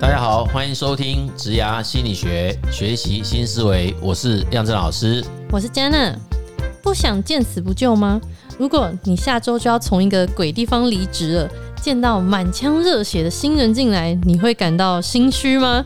大家好，欢迎收听植牙心理学，学习新思维。我是亮正老师，我是 Jenna。不想见死不救吗？如果你下周就要从一个鬼地方离职了，见到满腔热血的新人进来，你会感到心虚吗？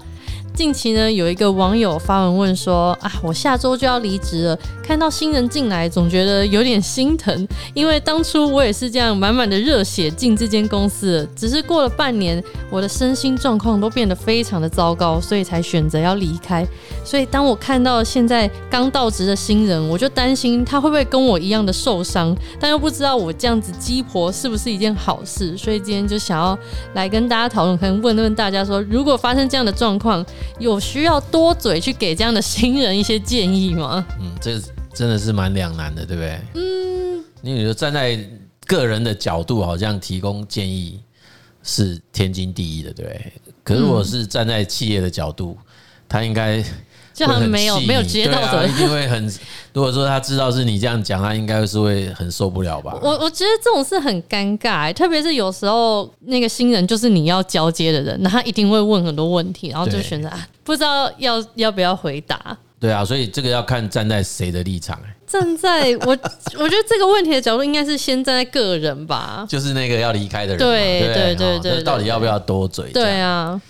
近期呢，有一个网友发文问说：“啊，我下周就要离职了，看到新人进来，总觉得有点心疼，因为当初我也是这样满满的热血进这间公司，只是过了半年，我的身心状况都变得非常的糟糕，所以才选择要离开。所以当我看到现在刚到职的新人，我就担心他会不会跟我一样的受伤，但又不知道我这样子鸡婆是不是一件好事，所以今天就想要来跟大家讨论，可能问问大家说，如果发生这样的状况。”有需要多嘴去给这样的新人一些建议吗？嗯，这真的是蛮两难的，对不对？嗯，因为你说站在个人的角度，好像提供建议是天经地义的，对不对？可是如果是站在企业的角度，他应该。就好像没有没有接到的，因为很如果说他知道是你这样讲，他应该是会很受不了吧？我我觉得这种事很尴尬，特别是有时候那个新人就是你要交接的人，那他一定会问很多问题，然后就选择啊，不知道要要不要回答。对啊，所以这个要看站在谁的立场。站在 我我觉得这个问题的角度应该是先站在个人吧，就是那个要离开的人。对对对对，到底要不要多嘴？对啊，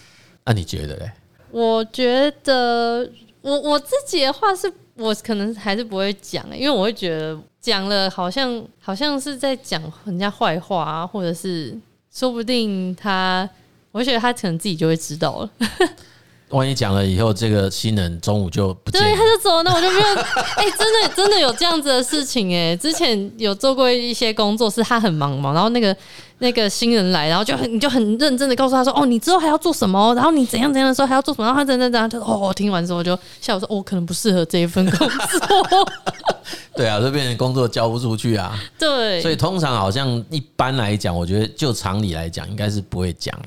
那你觉得嘞？我觉得。我我自己的话是，我可能还是不会讲，因为我会觉得讲了好像好像是在讲人家坏话啊，或者是说不定他，我觉得他可能自己就会知道了。万一讲了以后，这个新人中午就不见了，对，他就走了，那我就没有。哎、欸，真的真的有这样子的事情哎、欸，之前有做过一些工作，是他很忙嘛，然后那个。那个新人来，然后就很你就很认真的告诉他说：“哦，你之后还要做什么？然后你怎样怎样的时候还要做什么？”然后他怎样怎样，他说：“哦，听完之后就笑说：‘哦，可能不适合这一份工作。’对啊，就变成工作交不出去啊。对，所以通常好像一般来讲，我觉得就常理来讲，应该是不会讲了。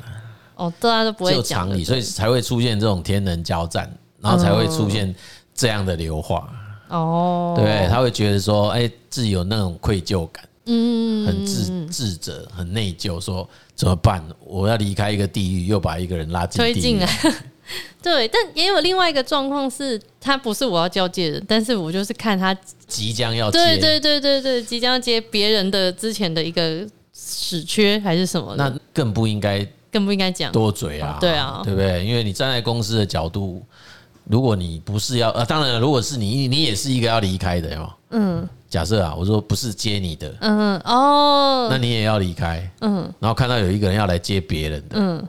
哦，大家都不会讲。就常理，所以才会出现这种天人交战，然后才会出现这样的流化。哦，对，他会觉得说：“哎，自己有那种愧疚感。”嗯，很自自责，很内疚，说怎么办？我要离开一个地狱，又把一个人拉进推进来。对，但也有另外一个状况是，他不是我要交接的，但是我就是看他即将要接，对对对对对，即将要接别人的之前的一个死缺还是什么？那更不应该，更不应该讲多嘴啊！对啊，对不对？因为你站在公司的角度，如果你不是要，呃，当然了，如果是你，你也是一个要离开的哦。嗯。假设啊，我说不是接你的，嗯哦，那你也要离开，嗯，然后看到有一个人要来接别人的，嗯，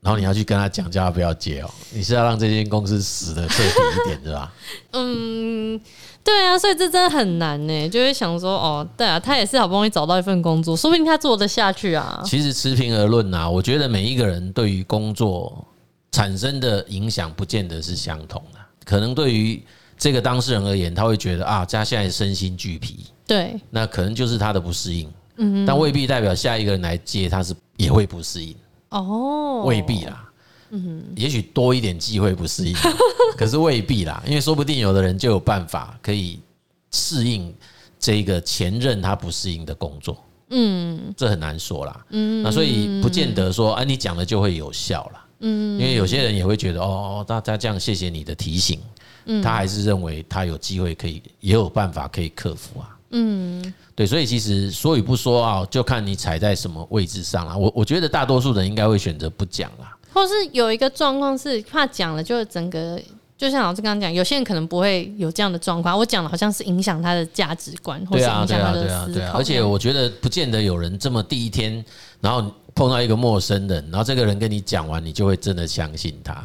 然后你要去跟他讲，叫他不要接哦，你是要让这间公司死的彻底一点，是吧？嗯，对啊，所以这真的很难呢，就会想说，哦，对啊，他也是好不容易找到一份工作，说不定他做得下去啊。其实持平而论啊，我觉得每一个人对于工作产生的影响，不见得是相同的，可能对于。这个当事人而言，他会觉得啊，他现在身心俱疲，对，那可能就是他的不适应，嗯，但未必代表下一个人来接他是也会不适应，哦，未必啦，嗯，也许多一点机会不适应，可是未必啦，因为说不定有的人就有办法可以适应这个前任他不适应的工作，嗯，这很难说啦，嗯，那所以不见得说，啊，你讲了就会有效啦，嗯，因为有些人也会觉得，哦，大家这样谢谢你的提醒。他还是认为他有机会可以，也有办法可以克服啊。嗯，对，所以其实说与不说啊，就看你踩在什么位置上了。我我觉得大多数人应该会选择不讲啦，或是有一个状况是怕讲了，就整个就像老师刚刚讲，有些人可能不会有这样的状况。我讲了，好像是影响他的价值观，或是影响他的思考。而且我觉得不见得有人这么第一天，然后碰到一个陌生人，然后这个人跟你讲完，你就会真的相信他。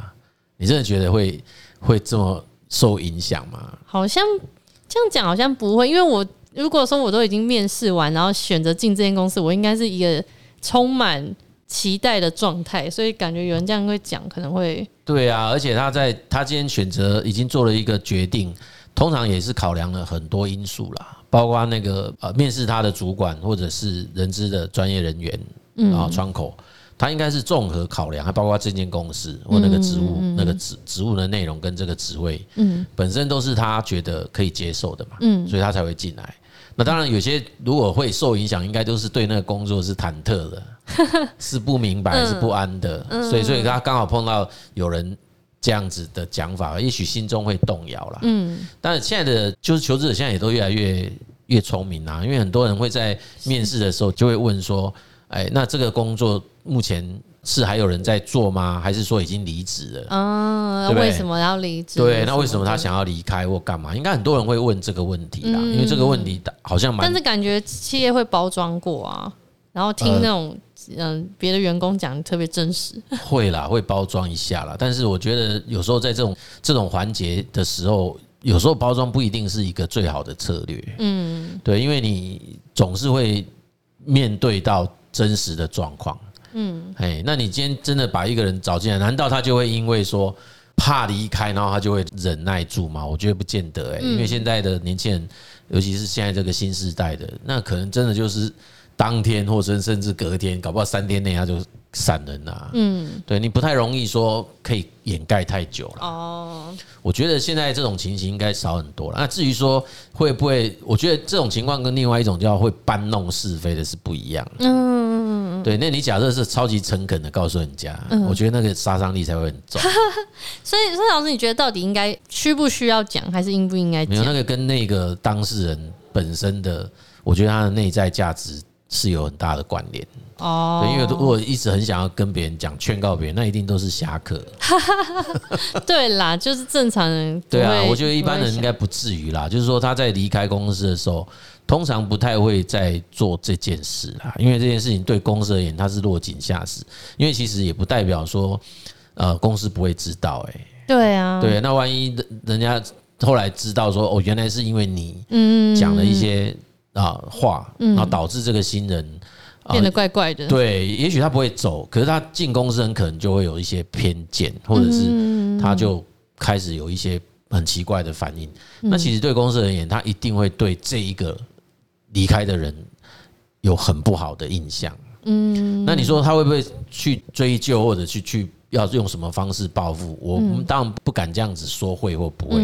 你真的觉得会会这么？受影响吗？好像这样讲好像不会，因为我如果说我都已经面试完，然后选择进这间公司，我应该是一个充满期待的状态，所以感觉有人这样会讲，可能会对啊。而且他在他今天选择已经做了一个决定，通常也是考量了很多因素啦，包括那个呃面试他的主管或者是人资的专业人员，然后窗口。他应该是综合考量，还包括这间公司或那个职务、那个职职务的内容跟这个职位，嗯本身都是他觉得可以接受的嘛，嗯所以他才会进来。那当然有些如果会受影响，应该都是对那个工作是忐忑的，是不明白，是不安的，所以所以他刚好碰到有人这样子的讲法，也许心中会动摇了。嗯，但是现在的就是求职者现在也都越来越越聪明啦，因为很多人会在面试的时候就会问说，哎，那这个工作目前。是还有人在做吗？还是说已经离职了？嗯，对对为什么要离职？对，那为什么他想要离开或干嘛？应该很多人会问这个问题啦，嗯、因为这个问题好像蛮……但是感觉企业会包装过啊，然后听那种嗯别的员工讲特别真实。会啦，会包装一下啦。但是我觉得有时候在这种这种环节的时候，有时候包装不一定是一个最好的策略。嗯，对，因为你总是会面对到真实的状况。嗯，哎，那你今天真的把一个人找进来，难道他就会因为说怕离开，然后他就会忍耐住吗？我觉得不见得哎，因为现在的年轻人，尤其是现在这个新时代的，那可能真的就是当天或者甚至隔天，搞不好三天内他就散人了。嗯，对你不太容易说可以掩盖太久了。哦，我觉得现在这种情形应该少很多了。那至于说会不会，我觉得这种情况跟另外一种叫会搬弄是非的是不一样。嗯。对，那你假设是超级诚恳的告诉人家，嗯、我觉得那个杀伤力才会很重。所以，所以老师，你觉得到底应该需不需要讲，还是应不应该讲？没有那个跟那个当事人本身的，我觉得他的内在价值是有很大的关联。哦，对，因为如果一直很想要跟别人讲、劝告别人，那一定都是侠客。对啦，就是正常人。对啊，我觉得一般人应该不至于啦。就是说他在离开公司的时候。通常不太会再做这件事啦，因为这件事情对公司而言，他是落井下石。因为其实也不代表说，呃，公司不会知道。哎，对啊，对，那万一人家后来知道说，哦，原来是因为你讲了一些啊话，然后导致这个新人变得怪怪的。对，也许他不会走，可是他进公司很可能就会有一些偏见，或者是他就开始有一些很奇怪的反应。那其实对公司而言，他一定会对这一个。离开的人有很不好的印象，嗯，那你说他会不会去追究，或者去去要用什么方式报复？我们当然不敢这样子说会或不会，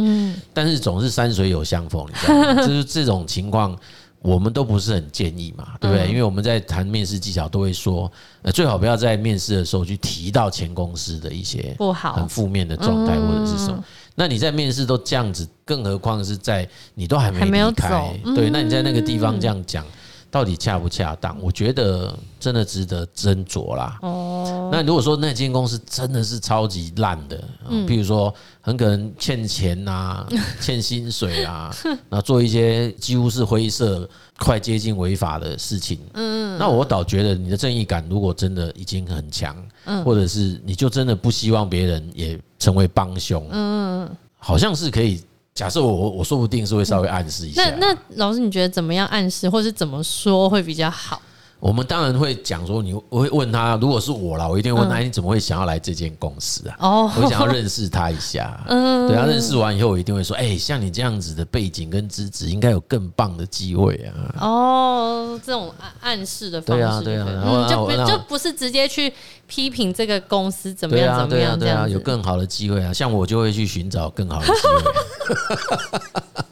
但是总是山水有相逢，你知道吗？就是这种情况，我们都不是很建议嘛，对不对？因为我们在谈面试技巧都会说，呃，最好不要在面试的时候去提到前公司的一些不好、很负面的状态或者是什么。那你在面试都这样子，更何况是在你都还没离开，对？那你在那个地方这样讲，到底恰不恰当？我觉得真的值得斟酌啦。哦，那如果说那间公司真的是超级烂的，比如说很可能欠钱啊、欠薪水啊，那做一些几乎是灰色、快接近违法的事情，嗯，那我倒觉得你的正义感如果真的已经很强，嗯，或者是你就真的不希望别人也。成为帮凶，嗯，好像是可以。假设我我我说不定是会稍微暗示一下。那那老师，你觉得怎么样暗示，或是怎么说会比较好？我们当然会讲说，你我会问他，如果是我啦，我一定会问他，你怎么会想要来这间公司啊？哦，我想要认识他一下。嗯，对，他认识完以后，我一定会说，哎，像你这样子的背景跟资质，应该有更棒的机会啊。哦，这种暗暗示的方式，对啊，对啊，就就不是直接去批评这个公司怎么样怎么样，对啊，有更好的机会啊。像我就会去寻找更好的机会。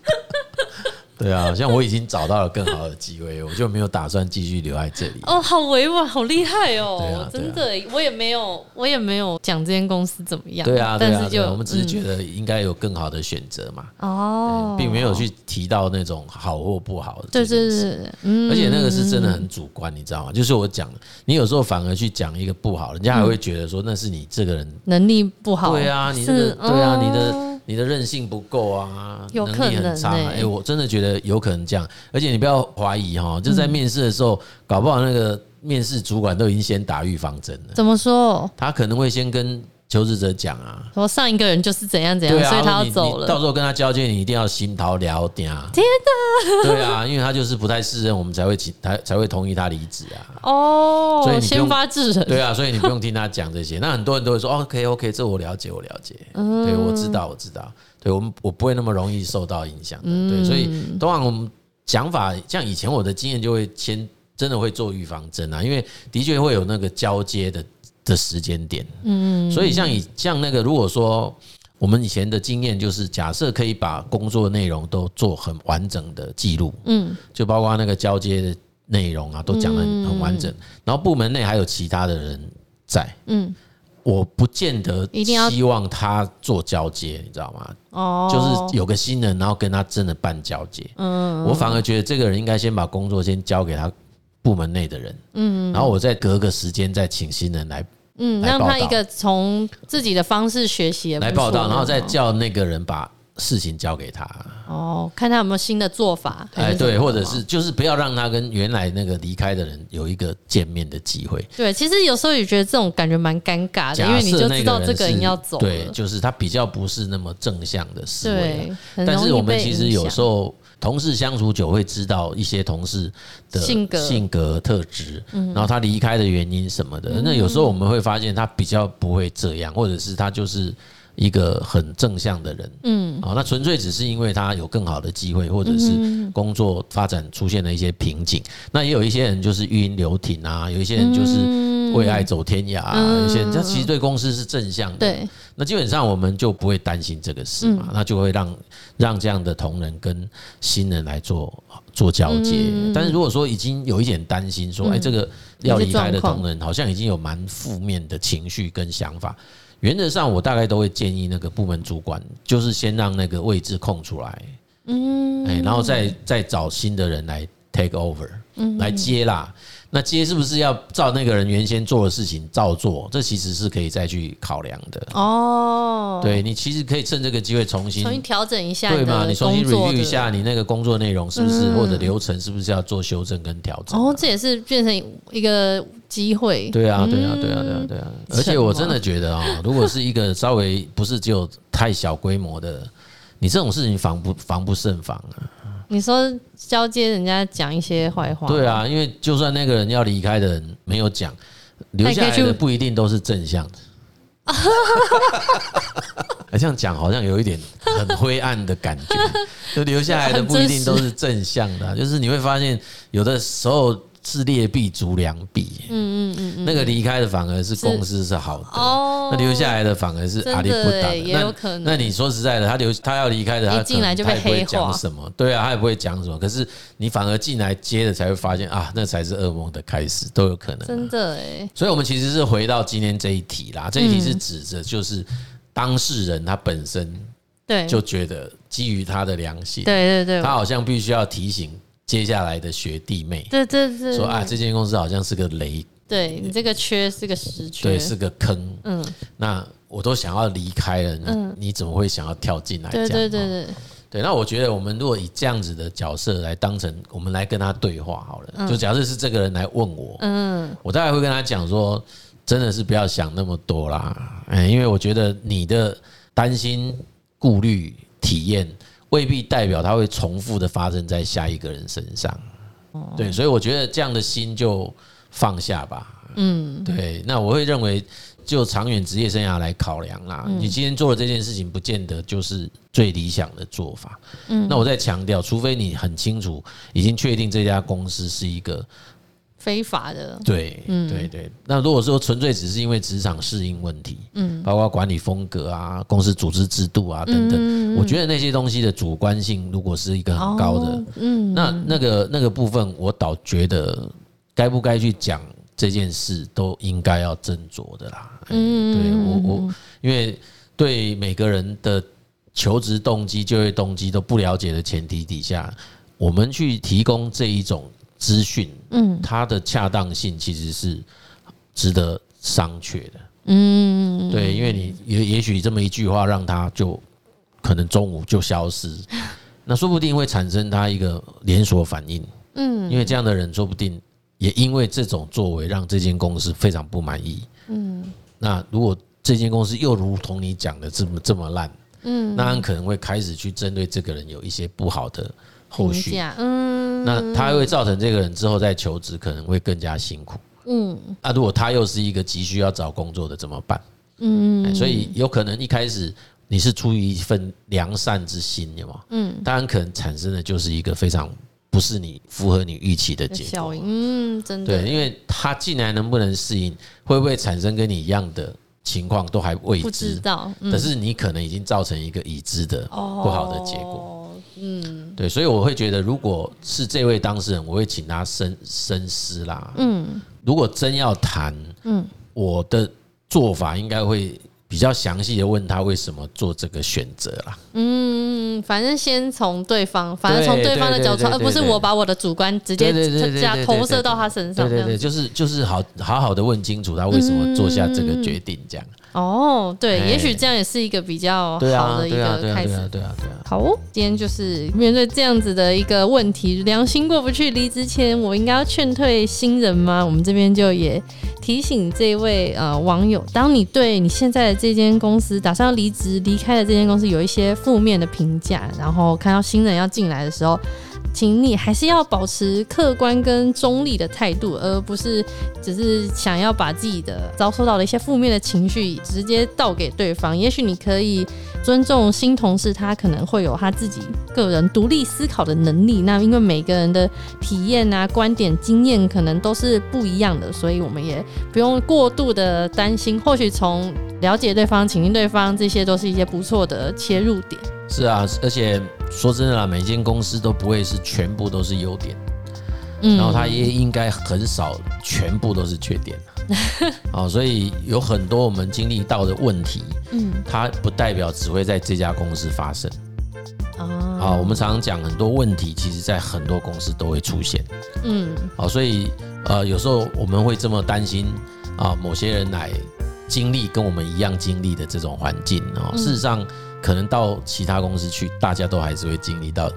对啊，像我已经找到了更好的机会，我就没有打算继续留在这里。哦，好委婉，好厉害哦！对啊，真的，我也没有，我也没有讲这间公司怎么样。对啊，但是就我们只是觉得应该有更好的选择嘛。哦，并没有去提到那种好或不好的。对对对，而且那个是真的很主观，你知道吗？就是我讲，你有时候反而去讲一个不好，人家还会觉得说那是你这个人能力不好。对啊，你这个对啊，你的。你的韧性不够啊，能力很差。哎，我真的觉得有可能这样，而且你不要怀疑哈，就在面试的时候，搞不好那个面试主管都已经先打预防针了。怎么说？他可能会先跟。求职者讲啊，说上一个人就是怎样怎样，所以他要走了。到时候跟他交接，你一定要心掏聊点啊！天哪，对啊，因为他就是不太适任，我们才会请他才会同意他离职啊。哦，所以先发制人。对啊，所以你不用听他讲这些。那很多人都会说，OK OK，这我了解，我了解。嗯，对，我知道，我知道。对我们，我不会那么容易受到影响的。对，所以通常我们讲法，像以前我的经验，就会先真的会做预防针啊，因为的确会有那个交接的。的时间点，嗯，所以像以像那个，如果说我们以前的经验就是，假设可以把工作内容都做很完整的记录，嗯，就包括那个交接的内容啊，都讲的很完整。然后部门内还有其他的人在，嗯，我不见得一定要希望他做交接，你知道吗？哦，就是有个新人，然后跟他真的办交接。嗯，我反而觉得这个人应该先把工作先交给他部门内的人，嗯，然后我再隔个时间再请新人来，嗯，让他一个从自己的方式学习来报道，然后再叫那个人把。事情交给他哦，看他有没有新的做法。哎，对，或者是就是不要让他跟原来那个离开的人有一个见面的机会。对，其实有时候也觉得这种感觉蛮尴尬的，因为你就知道这个人要走。对，就是他比较不是那么正向的思维。但是我们其实有时候同事相处久会知道一些同事的性格性格特质，然后他离开的原因什么的。那有时候我们会发现他比较不会这样，或者是他就是。一个很正向的人，嗯，好，那纯粹只是因为他有更好的机会，或者是工作发展出现了一些瓶颈。那也有一些人就是育婴留停啊，有一些人就是为爱走天涯啊，有些人他其实对公司是正向的。对，那基本上我们就不会担心这个事嘛，那就会让让这样的同仁跟新人来做做交接。但是如果说已经有一点担心，说哎，这个要离开的同仁好像已经有蛮负面的情绪跟想法。原则上，我大概都会建议那个部门主管，就是先让那个位置空出来，嗯，哎，然后再再找新的人来 take over，嗯，来接啦。那接是不是要照那个人原先做的事情照做？这其实是可以再去考量的哦。对，你其实可以趁这个机会重新重新调整一下，对吗？你重新 review 一下你那个工作内容是不是或者流程是不是要做修正跟调整？哦，这也是变成一个机会。对啊，对啊，对啊，对啊，对啊。而且我真的觉得啊，如果是一个稍微不是只有太小规模的，你这种事情防不防不胜防啊。你说交接人家讲一些坏话，对啊，因为就算那个人要离开的人没有讲，留下来的不一定都是正向的。这样讲好像有一点很灰暗的感觉，就留下来的不一定都是正向的，就是你会发现有的时候。是劣币逐良币，嗯嗯嗯，那个离开的反而是公司是好的，哦，那留下来的反而是阿里不达。也有可能。那你说实在的，他留他要离开的，他进来就被黑化。讲什么？对啊，他也不会讲什么。可是你反而进来接的，才会发现啊，那才是噩梦的开始，都有可能。真的哎。所以我们其实是回到今天这一题啦，这一题是指着就是当事人他本身对就觉得基于他的良心，对对对，他好像必须要提醒。接下来的学弟妹，对对对，说啊，这间公司好像是个雷，对你这个缺是个实缺，对，是个坑，嗯，那我都想要离开了，嗯，你怎么会想要跳进来？对对对对，对，那我觉得我们如果以这样子的角色来当成，我们来跟他对话好了，就假设是这个人来问我，嗯，我大概会跟他讲说，真的是不要想那么多啦，嗯，因为我觉得你的担心、顾虑、体验。未必代表它会重复的发生在下一个人身上，对，所以我觉得这样的心就放下吧。嗯，对。那我会认为，就长远职业生涯来考量啦，你今天做的这件事情，不见得就是最理想的做法。嗯，那我再强调，除非你很清楚，已经确定这家公司是一个。非法的，对，嗯，对对。那如果说纯粹只是因为职场适应问题，嗯，包括管理风格啊、公司组织制度啊等等，我觉得那些东西的主观性如果是一个很高的，嗯，那那个那个部分，我倒觉得该不该去讲这件事，都应该要斟酌的啦。嗯，对我我，因为对每个人的求职动机、就业动机都不了解的前提底下，我们去提供这一种。资讯，嗯，它的恰当性其实是值得商榷的，嗯，对，因为你也也许这么一句话，让他就可能中午就消失，那说不定会产生他一个连锁反应，嗯，因为这样的人说不定也因为这种作为让这间公司非常不满意，嗯，那如果这间公司又如同你讲的这么这么烂，嗯，那很可能会开始去针对这个人有一些不好的。后续，嗯，那他会造成这个人之后再求职可能会更加辛苦，嗯，那如果他又是一个急需要找工作的怎么办？嗯，所以有可能一开始你是出于一份良善之心，有吗？嗯，当然可能产生的就是一个非常不是你符合你预期的结果，嗯，真的，对，因为他进来能不能适应，会不会产生跟你一样的情况都还未知，不知道，可是你可能已经造成一个已知的不好的结果。嗯，对，所以我会觉得，如果是这位当事人，我会请他深深思啦。嗯，如果真要谈，嗯，我的做法应该会。比较详细的问他为什么做这个选择啦。嗯，反正先从对方，反正从对方的角度，而不是我把我的主观直接加投射到他身上。对对对，就是就是好好好的问清楚他为什么做下这个决定，这样。哦，对，也许这样也是一个比较好的一个开始。对啊，对啊，对啊。好，今天就是面对这样子的一个问题，良心过不去，离职前我应该要劝退新人吗？我们这边就也提醒这位呃网友，当你对你现在的这间公司打算要离职离开的这间公司有一些负面的评价，然后看到新人要进来的时候。请你还是要保持客观跟中立的态度，而不是只是想要把自己的遭受到的一些负面的情绪直接倒给对方。也许你可以尊重新同事，他可能会有他自己个人独立思考的能力。那因为每个人的体验啊、观点、经验可能都是不一样的，所以我们也不用过度的担心。或许从了解对方、倾听对方，这些都是一些不错的切入点。是啊，而且。说真的啦，每间公司都不会是全部都是优点，嗯，然后它也应该很少全部都是缺点，啊，所以有很多我们经历到的问题，嗯，它不代表只会在这家公司发生，啊，我们常常讲很多问题，其实在很多公司都会出现，嗯，啊，所以呃，有时候我们会这么担心啊，某些人来经历跟我们一样经历的这种环境啊，事实上。可能到其他公司去，大家都还是会经历到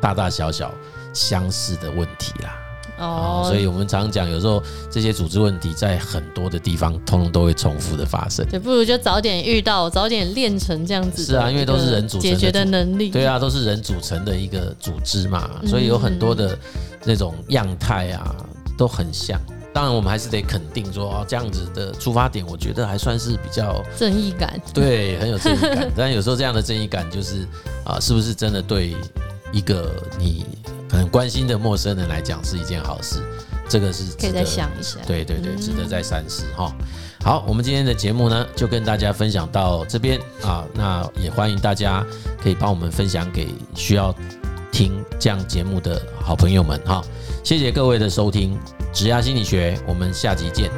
大大小小相似的问题啦。哦，所以我们常常讲，有时候这些组织问题在很多的地方，通通都会重复的发生。对，不如就早点遇到，早点练成这样子。是啊，因为都是人组成的解决的能力。对啊，都是人组成的一个组织嘛，所以有很多的那种样态啊，都很像。当然，我们还是得肯定说，哦，这样子的出发点，我觉得还算是比较正义感，对，很有正义感。但有时候这样的正义感，就是啊，是不是真的对一个你很关心的陌生人来讲是一件好事？这个是可以再想一下，对对对，值得再三思哈。好，我们今天的节目呢，就跟大家分享到这边啊，那也欢迎大家可以帮我们分享给需要听这样节目的好朋友们哈。谢谢各位的收听。职涯心理学，我们下集见。